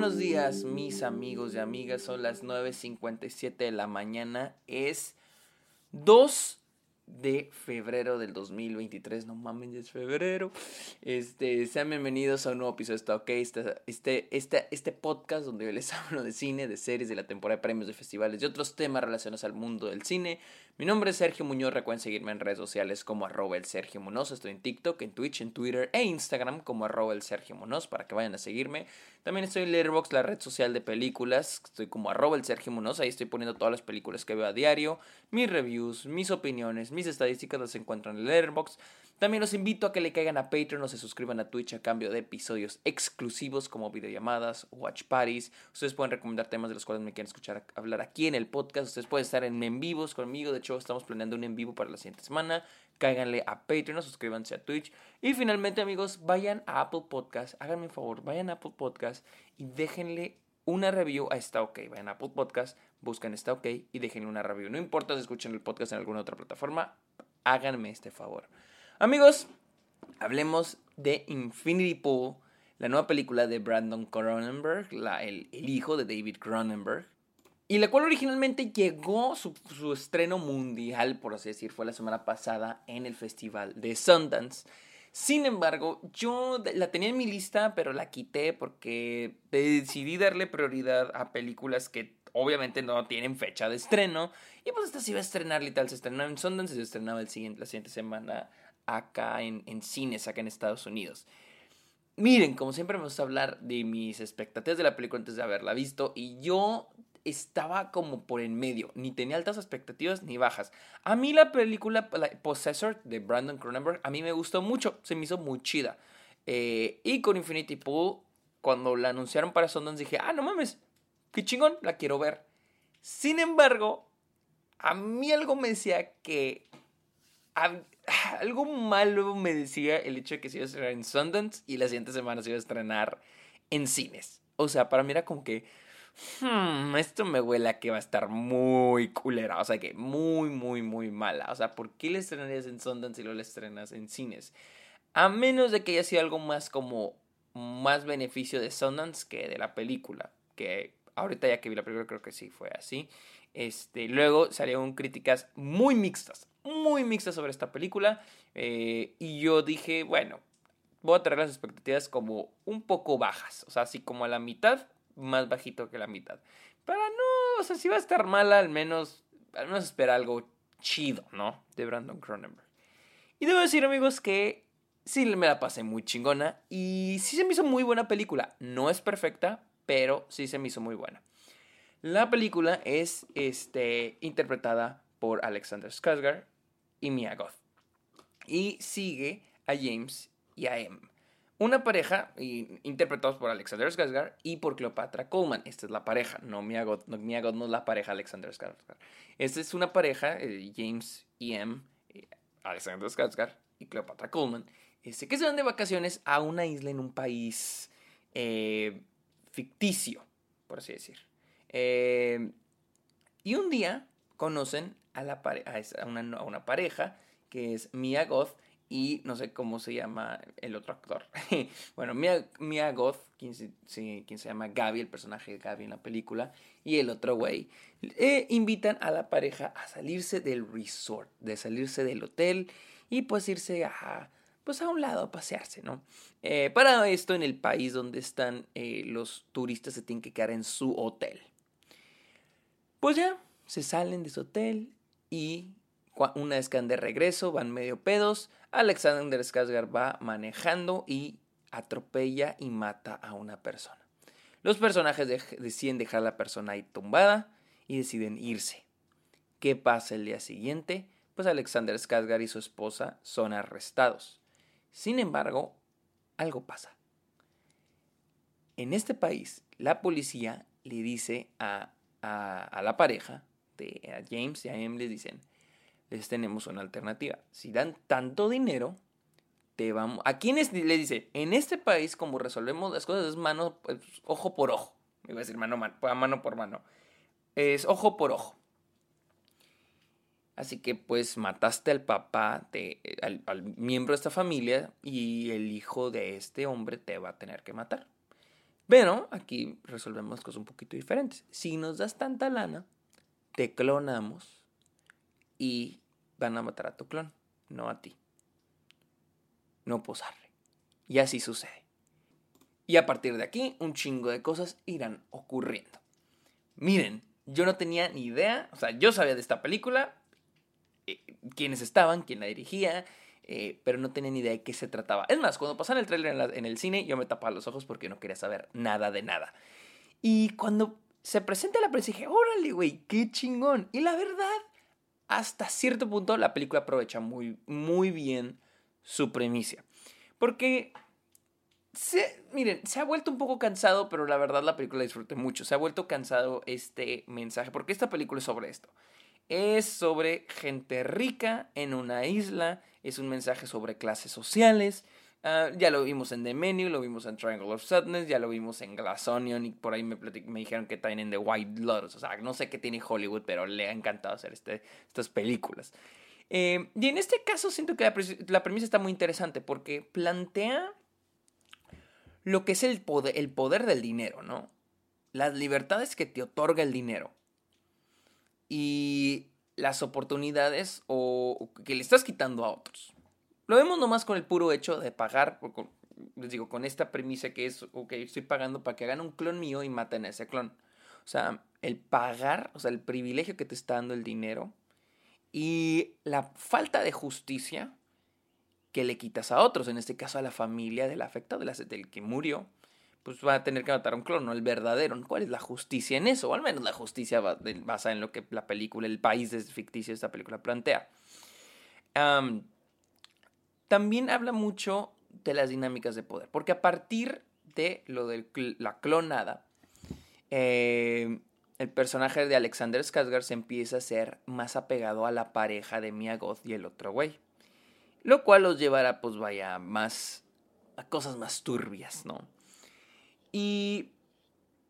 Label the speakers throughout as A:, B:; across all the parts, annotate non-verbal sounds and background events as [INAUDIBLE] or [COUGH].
A: buenos días, mis amigos y amigas. Son las 9.57 de la mañana. Es 2 de febrero del 2023. No mames, es febrero. Este, sean bienvenidos a un nuevo episodio de Está OK. Este, este, este, este podcast donde yo les [LAUGHS] hablo de cine, de series, de la temporada de premios, de festivales y otros temas relacionados al mundo del cine. Mi nombre es Sergio Muñoz. Recuerden seguirme en redes sociales como arroba el Sergio Munoz. Estoy en TikTok, en Twitch, en Twitter e Instagram como arroba el Sergio Munoz para que vayan a seguirme. También estoy en Letterboxd, la red social de películas. Estoy como arroba el Sergio Munoz. Ahí estoy poniendo todas las películas que veo a diario, mis reviews, mis opiniones, mis estadísticas las encuentran en Letterboxd. También los invito a que le caigan a Patreon o se suscriban a Twitch a cambio de episodios exclusivos como videollamadas, watch parties. Ustedes pueden recomendar temas de los cuales me quieren escuchar hablar aquí en el podcast. Ustedes pueden estar en en vivos conmigo. De hecho, estamos planeando un en vivo para la siguiente semana. Cáiganle a Patreon o suscríbanse a Twitch. Y finalmente, amigos, vayan a Apple Podcast. Háganme un favor, vayan a Apple Podcast y déjenle una review a Está OK. Vayan a Apple Podcast, buscan Está OK y déjenle una review. No importa si escuchan el podcast en alguna otra plataforma, háganme este favor. Amigos, hablemos de Infinity Pool, la nueva película de Brandon Cronenberg, el, hijo de David Cronenberg, y la cual originalmente llegó su, estreno mundial, por así decir, fue la semana pasada en el festival de Sundance. Sin embargo, yo la tenía en mi lista, pero la quité porque decidí darle prioridad a películas que obviamente no tienen fecha de estreno. Y pues esta se iba a estrenar, literal, se estrenó en Sundance y se estrenaba el siguiente, la siguiente semana acá en, en cines, acá en Estados Unidos. Miren, como siempre me gusta hablar de mis expectativas de la película antes de haberla visto y yo estaba como por en medio, ni tenía altas expectativas ni bajas. A mí la película Possessor de Brandon Cronenberg a mí me gustó mucho, se me hizo muy chida. Eh, y con Infinity Pool, cuando la anunciaron para Sundance dije, ah, no mames, qué chingón, la quiero ver. Sin embargo, a mí algo me decía que algo malo me decía el hecho de que se iba a estrenar en Sundance y la siguiente semana se iba a estrenar en cines. O sea, para mí era como que, hmm, esto me huele a que va a estar muy culera, o sea, que muy, muy, muy mala. O sea, ¿por qué le estrenarías en Sundance y luego le estrenas en cines? A menos de que haya sido algo más como más beneficio de Sundance que de la película, que ahorita ya que vi la película creo que sí fue así. Este, luego salieron críticas muy mixtas, muy mixtas sobre esta película. Eh, y yo dije, bueno, voy a traer las expectativas como un poco bajas. O sea, así como a la mitad, más bajito que la mitad. Para no, o sea, si va a estar mala, al menos, al menos espera algo chido, ¿no? De Brandon Cronenberg. Y debo decir, amigos, que sí me la pasé muy chingona. Y sí se me hizo muy buena película. No es perfecta, pero sí se me hizo muy buena. La película es este, interpretada por Alexander Skarsgård y Mia Goth. Y sigue a James y a Em. Una pareja interpretados por Alexander Skarsgård y por Cleopatra Coleman. Esta es la pareja, no Mia Goth, no, Mia Goth no es la pareja Alexander Skarsgård. Esta es una pareja, eh, James y Em, eh, Alexander Skarsgård y Cleopatra Coleman, este, que se van de vacaciones a una isla en un país eh, ficticio, por así decir. Eh, y un día conocen a, la a, una, a una pareja que es Mia Goth y no sé cómo se llama el otro actor. [LAUGHS] bueno, Mia, Mia Goth, quien se, se, llama Gaby, el personaje de Gaby en la película, y el otro güey, invitan a la pareja a salirse del resort, de salirse del hotel y pues irse a, pues a un lado a pasearse, ¿no? Eh, para esto, en el país donde están eh, los turistas se tienen que quedar en su hotel. Pues ya, se salen de su hotel y una vez que de regreso, van medio pedos. Alexander Skarsgård va manejando y atropella y mata a una persona. Los personajes deciden dejar a la persona ahí tumbada y deciden irse. ¿Qué pasa el día siguiente? Pues Alexander Skarsgård y su esposa son arrestados. Sin embargo, algo pasa. En este país, la policía le dice a a, la pareja, de James y a Em, les dicen, les tenemos una alternativa. Si dan tanto dinero, te vamos... ¿A quiénes le dice? En este país, como resolvemos las cosas, es mano, pues, ojo por ojo. Me iba a decir mano, mano, mano por mano. Es ojo por ojo. Así que pues mataste al papá, de, al, miembro de esta familia y el hijo de este hombre te va a tener que matar. Pero aquí resolvemos cosas un poquito diferentes. Si nos das tanta lana, te clonamos y van a matar a tu clon, no a ti. No posarle. Y así sucede. Y a partir de aquí, un chingo de cosas irán ocurriendo. Miren, yo no tenía ni idea, o sea, yo sabía de esta película, eh, quiénes estaban, quién la dirigía, eh, pero no tenía ni idea de qué se trataba. Es más, cuando pasaron el tráiler en, el cine, yo me tapaba los ojos porque no quería saber nada de nada. Y cuando se presenta la prensa, dije, órale, güey, qué chingón. Y la verdad, hasta cierto punto, la película aprovecha muy, muy bien su premisa. Porque se, miren, se ha vuelto un poco cansado, pero la verdad la película la disfruté mucho. Se ha vuelto cansado este mensaje, porque esta película es sobre esto. Es sobre gente rica en una isla, es un mensaje sobre clases sociales. Ah, ya lo vimos en The Menu, lo vimos en Triangle of Sadness, ya lo vimos en Glass Onion y por ahí me, dijeron que también en The White Lotus. O sea, no sé qué tiene Hollywood, pero le ha encantado hacer este, estas películas. Eh, y en este caso siento que la, premisa está muy interesante porque plantea lo que es el poder, el poder del dinero, ¿no? Las libertades que te otorga el dinero. Y las oportunidades o que le estás quitando a otros. Lo vemos nomás con el puro hecho de pagar, les digo, con esta premisa que es, ok, estoy pagando para que hagan un clon mío y maten a ese clon. O sea, el pagar, o sea, el privilegio que te está dando el dinero y la falta de justicia que le quitas a otros, en este caso a la familia del afectado, del que murió, pues va a tener que matar a un clon, no el verdadero. ¿Cuál es la justicia en eso? O al menos la justicia basada en lo que la película, el país ficticio de esta película plantea. También habla mucho de las dinámicas de poder, porque a partir de lo de la clonada, eh, el personaje de Alexander Skarsgård se empieza a ser más apegado a la pareja de Mia Goth y el otro güey. Lo cual los llevará, pues vaya, más. a cosas más turbias, ¿no? Y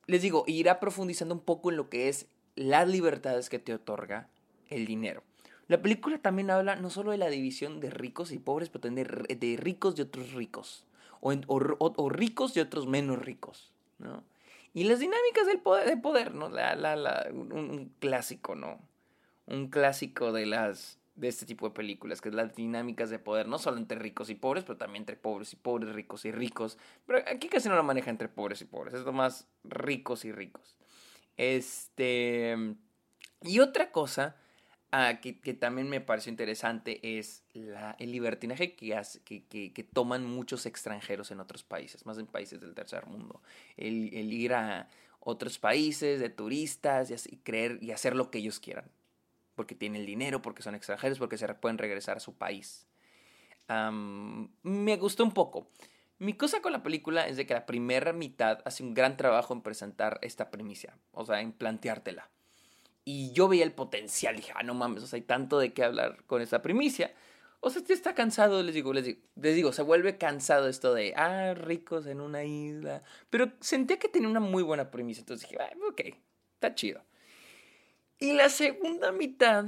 A: les digo, irá profundizando un poco en lo que es las libertades que te otorga el dinero. La película también habla no solo de la división de ricos y pobres, pero también de, ricos y otros ricos. O, ricos y otros menos ricos, ¿no? Y las dinámicas del poder, de poder ¿no? La, la, la, un, clásico, ¿no? Un clásico de las de este tipo de películas, que es las dinámicas de poder, no solo entre ricos y pobres, pero también entre pobres y pobres, ricos y ricos. Pero aquí casi no lo maneja entre pobres y pobres, es lo más ricos y ricos. Este. Y otra cosa Ah, que, también me pareció interesante es el libertinaje que, toman muchos extranjeros en otros países, más en países del tercer mundo. El, ir a otros países de turistas y, creer y hacer lo que ellos quieran. Porque tienen el dinero, porque son extranjeros, porque se pueden regresar a su país. me gustó un poco. Mi cosa con la película es de que la primera mitad hace un gran trabajo en presentar esta premisa, o sea, en planteártela. Y yo veía el potencial, dije, ah, no mames, o sea, hay tanto de qué hablar con esa primicia. O sea, usted está cansado, les digo, les digo, les digo, se vuelve cansado esto de, ah, ricos en una isla. Pero sentía que tenía una muy buena premisa, entonces dije, ah, ok, está chido. Y la segunda mitad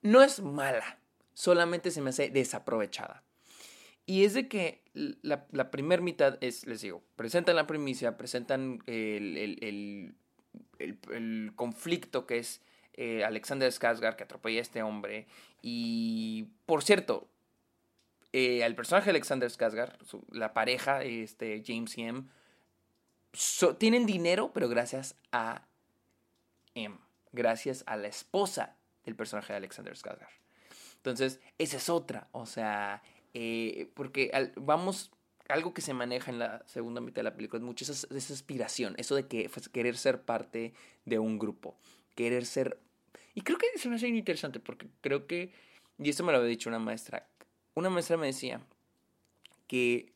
A: no es mala, solamente se me hace desaprovechada. Y es de que la, la primera mitad es, les digo, presentan la primicia, presentan el el, conflicto que es eh, Alexander Skarsgård que atropella a este hombre. Y, por cierto, eh, el personaje de Alexander Skarsgård, la pareja, este, James y M, tienen dinero, pero gracias a M, gracias a la esposa del personaje de Alexander Skarsgård. Entonces, esa es otra, o sea, eh, porque vamos algo que se maneja en la segunda mitad de la película es mucho esa, esa aspiración, eso de que querer ser parte de un grupo, querer ser... Y creo que se me hace interesante porque creo que, y esto me lo había dicho una maestra, una maestra me decía que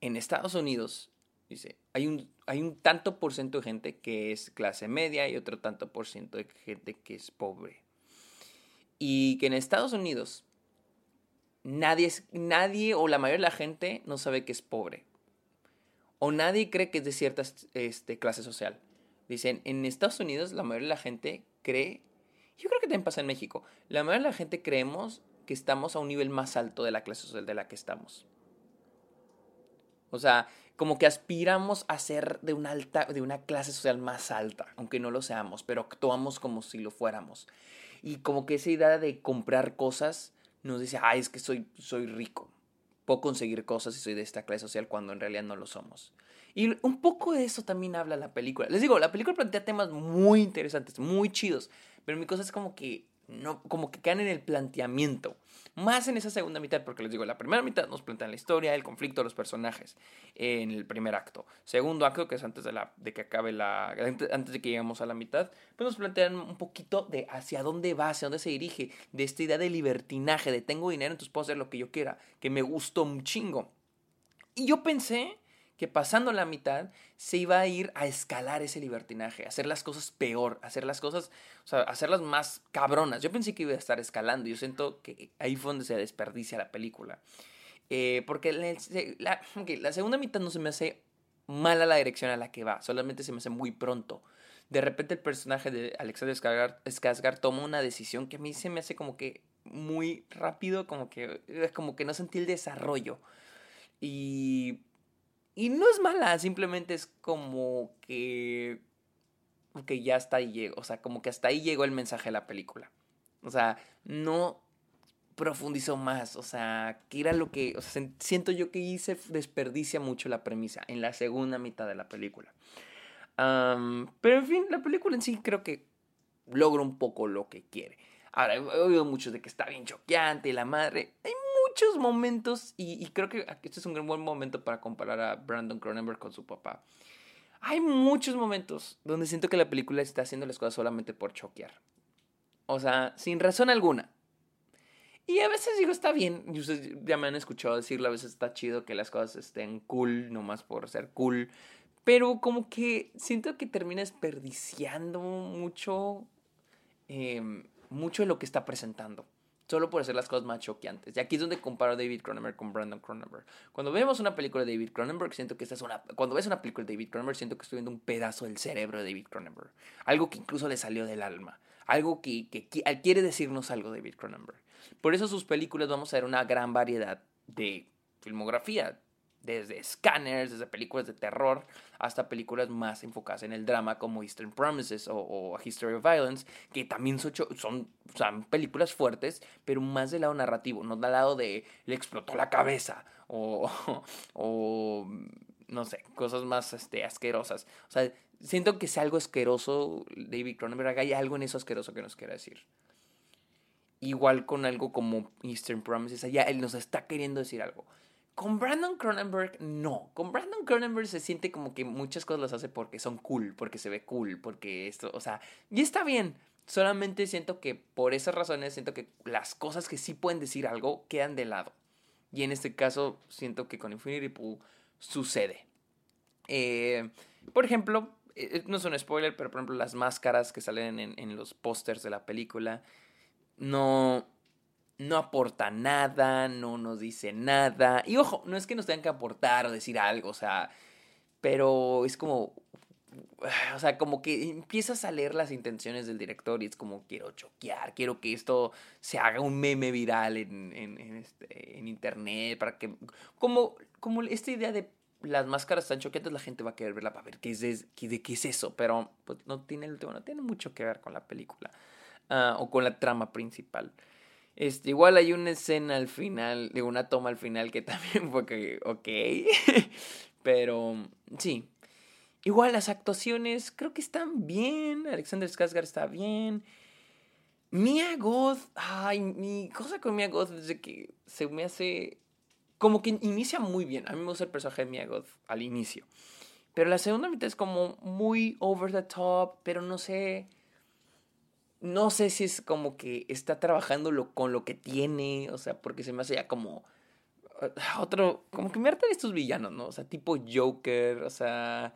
A: en Estados Unidos, dice, hay un, hay un tanto por ciento de gente que es clase media y otro tanto por ciento de gente que es pobre. Y que en Estados Unidos nadie, nadie o la mayoría de la gente no sabe que es pobre. O nadie cree que es de cierta este, clase social. Dicen, en Estados Unidos la mayoría de la gente cree, yo creo que también pasa en México, la mayoría de la gente creemos que estamos a un nivel más alto de la clase social de la que estamos. O sea, como que aspiramos a ser de una alta, de una clase social más alta, aunque no lo seamos, pero actuamos como si lo fuéramos. Y como que esa idea de comprar cosas nos dice, ay, es que soy, soy rico. Puedo conseguir cosas y soy de esta clase social cuando en realidad no lo somos. Y un poco de eso también habla la película. Les digo, la película plantea temas muy interesantes, muy chidos, pero mi cosa es como que no, como que quedan en el planteamiento. Más en esa segunda mitad, porque les digo, la primera mitad nos plantean la historia, el conflicto, los personajes en el primer acto. Segundo acto, que es antes de, la, de que acabe la. antes de que lleguemos a la mitad, pues nos plantean un poquito de hacia dónde va, hacia dónde se dirige, de esta idea de libertinaje, de tengo dinero, entonces puedo hacer lo que yo quiera, que me gustó un chingo. Y yo pensé que pasando la mitad se iba a ir a escalar ese libertinaje, a hacer las cosas peor, a hacer las cosas, o sea, hacerlas más cabronas. Yo pensé que iba a estar escalando, yo siento que ahí fue donde se desperdicia la película. Eh, porque la, la, segunda mitad no se me hace mala la dirección a la que va, solamente se me hace muy pronto. De repente el personaje de Alexander Skarsgård toma una decisión que a mí se me hace como que muy rápido, como que, como que no sentí el desarrollo. Y y no es mala, simplemente es como que. Que ya hasta ahí llegó. O sea, como que hasta ahí llegó el mensaje de la película. O sea, no profundizó más. O sea, que era lo que. Siento yo que hice desperdicia mucho la premisa en la segunda mitad de la película. pero en fin, la película en sí creo que logra un poco lo que quiere. Ahora, he oído muchos de que está bien choqueante, la madre. Muchos momentos, y, creo que este es un buen momento para comparar a Brandon Cronenberg con su papá. Hay muchos momentos donde siento que la película está haciendo las cosas solamente por choquear. O sea, sin razón alguna. Y a veces digo, está bien. Y ustedes ya me han escuchado decirlo, a veces está chido que las cosas estén cool, nomás por ser cool. Pero como que siento que termina desperdiciando mucho, eh, mucho de lo que está presentando solo por hacer las cosas más choqueantes. Y aquí es donde comparo a David Cronenberg con Brandon Cronenberg. Cuando vemos una película de David Cronenberg, siento que esta es una... Cuando ves una película de David Cronenberg, siento que estoy viendo un pedazo del cerebro de David Cronenberg. Algo que incluso le salió del alma. Algo que, que, que quiere decirnos algo David Cronenberg. Por eso sus películas vamos a ver una gran variedad de filmografía desde scanners, desde películas de terror, hasta películas más enfocadas en el drama como Eastern Promises o, A History of Violence, que también son, son, películas fuertes, pero más del lado narrativo, no del lado de le explotó la cabeza o, [LAUGHS] o no sé, cosas más este, asquerosas. O sea, siento que es algo asqueroso, David Cronenberg, hay algo en eso asqueroso que nos quiere decir. Igual con algo como Eastern Promises, allá él nos está queriendo decir algo. Con Brandon Cronenberg, no. Con Brandon Cronenberg se siente como que muchas cosas las hace porque son cool, porque se ve cool, porque esto, o sea, y está bien. Solamente siento que por esas razones, siento que las cosas que sí pueden decir algo quedan de lado. Y en este caso, siento que con Infinity Pool sucede. Eh, por ejemplo, eh, no es un spoiler, pero por ejemplo, las máscaras que salen en, en los pósters de la película no no aporta nada, no nos dice nada. Y ojo, no es que nos tengan que aportar o decir algo, o sea, pero es como, [SIGHS] o sea, como que empiezas a leer las intenciones del director y es como, quiero choquear, quiero que esto se haga un meme viral en, en, este, internet, para que, como, como esta idea de las máscaras tan choqueantes, la gente va a querer verla para ver qué es, de qué es eso, pero pues, no, tiene, no tiene mucho que ver con la película ah, o con la trama principal. Este, igual hay una escena al final, de una toma al final que [LAUGHS] también fue que, ok. [LAUGHS] Pero sí. Igual las actuaciones creo que están bien. Alexander Skarsgård está bien. Mia Goth, ay, mi cosa con Mia Goth es que se me hace como que inicia muy bien. A mí me gusta el personaje de Mia Goth al inicio. Pero la segunda mitad es como muy over the top, pero no sé no sé si es como que está trabajando con lo que tiene, o sea, porque se me hace ya como ah, otro, como que me hartan estos villanos, ¿no? O sea, tipo Joker, o sea,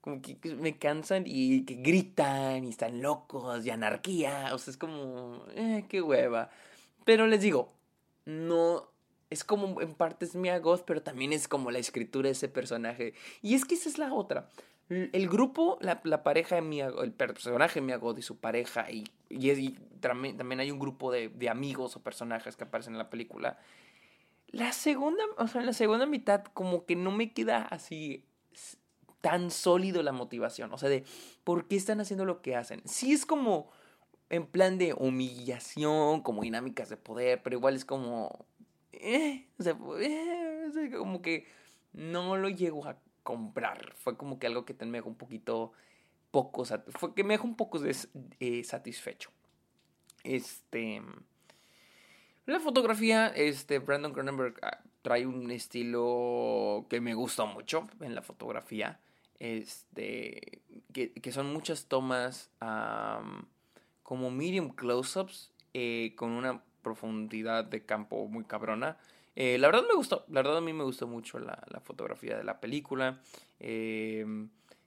A: como que me cansan y que gritan y están locos y anarquía, o sea, es como, eh, qué hueva. Pero les digo, no, es como en parte es Mia Goth, pero también es como la escritura de ese personaje. Y es que esa es la otra. El grupo, la, pareja de Mia, el personaje de Mia Goth y su pareja, y, y, también, hay un grupo de, amigos o personajes que aparecen en la película, La segunda, o sea, en la segunda mitad como que no me queda así tan sólido la motivación, o sea, de por qué están haciendo lo que hacen. Sí es como en plan de humillación, como dinámicas de poder, pero igual es como... Eh, o sea, eh, como que no lo llego a comprar. Fue como que algo que me dejó un poquito poco... Fue que me dejó un poco eh, satisfecho. Este... La fotografía, este, Brandon Cronenberg ah, trae un estilo que me gustó mucho en la fotografía. Este, que, que son muchas tomas como medium close-ups eh, con una profundidad de campo muy cabrona. Eh, la verdad me gustó, la verdad a mí me gustó mucho la, la fotografía de la película. Eh,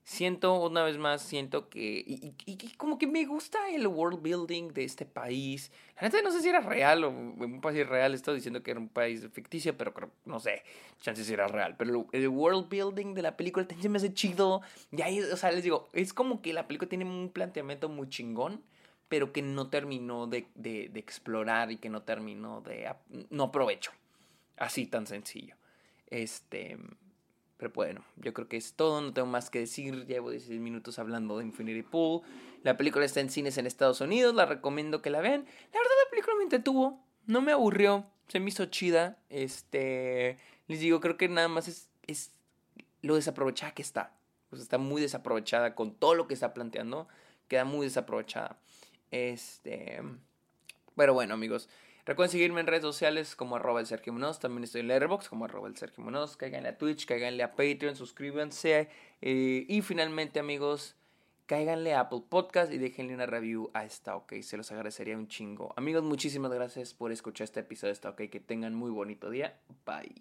A: siento, una vez más, siento que. Y, como que me gusta el world building de este país. La neta no sé si era real o un país real. Estoy diciendo que era un país ficticio, pero creo, no sé, chances si era real. Pero el world building de la película también me hace chido. Y ahí, o sea, les digo, es como que la película tiene un planteamiento muy chingón, pero que no terminó de, de, de explorar y que no terminó de. No aprovecho. Así tan sencillo. Este. Pero bueno, yo creo que es todo, no tengo más que decir. Llevo 16 minutos hablando de Infinity Pool. La película está en cines en Estados Unidos, la recomiendo que la vean. La verdad, la película me entretuvo, no me aburrió, se me hizo chida. Este, les digo, creo que nada más es, es lo desaprovechada que está. Pues está muy desaprovechada con todo lo que está planteando. Queda muy desaprovechada. Este. Pero bueno, amigos. Recuerden seguirme en redes sociales como arroba el Sergio Munoz. También estoy en Letterboxd como arroba el Sergio Munoz. Cáiganle a Twitch, cáiganle a Patreon, suscríbanse. Eh, y finalmente, amigos, cáiganle a Apple Podcast y déjenle una review a esta OK. Se los agradecería un chingo. Amigos, muchísimas gracias por escuchar este episodio de esta OK. Que tengan muy bonito día. Bye.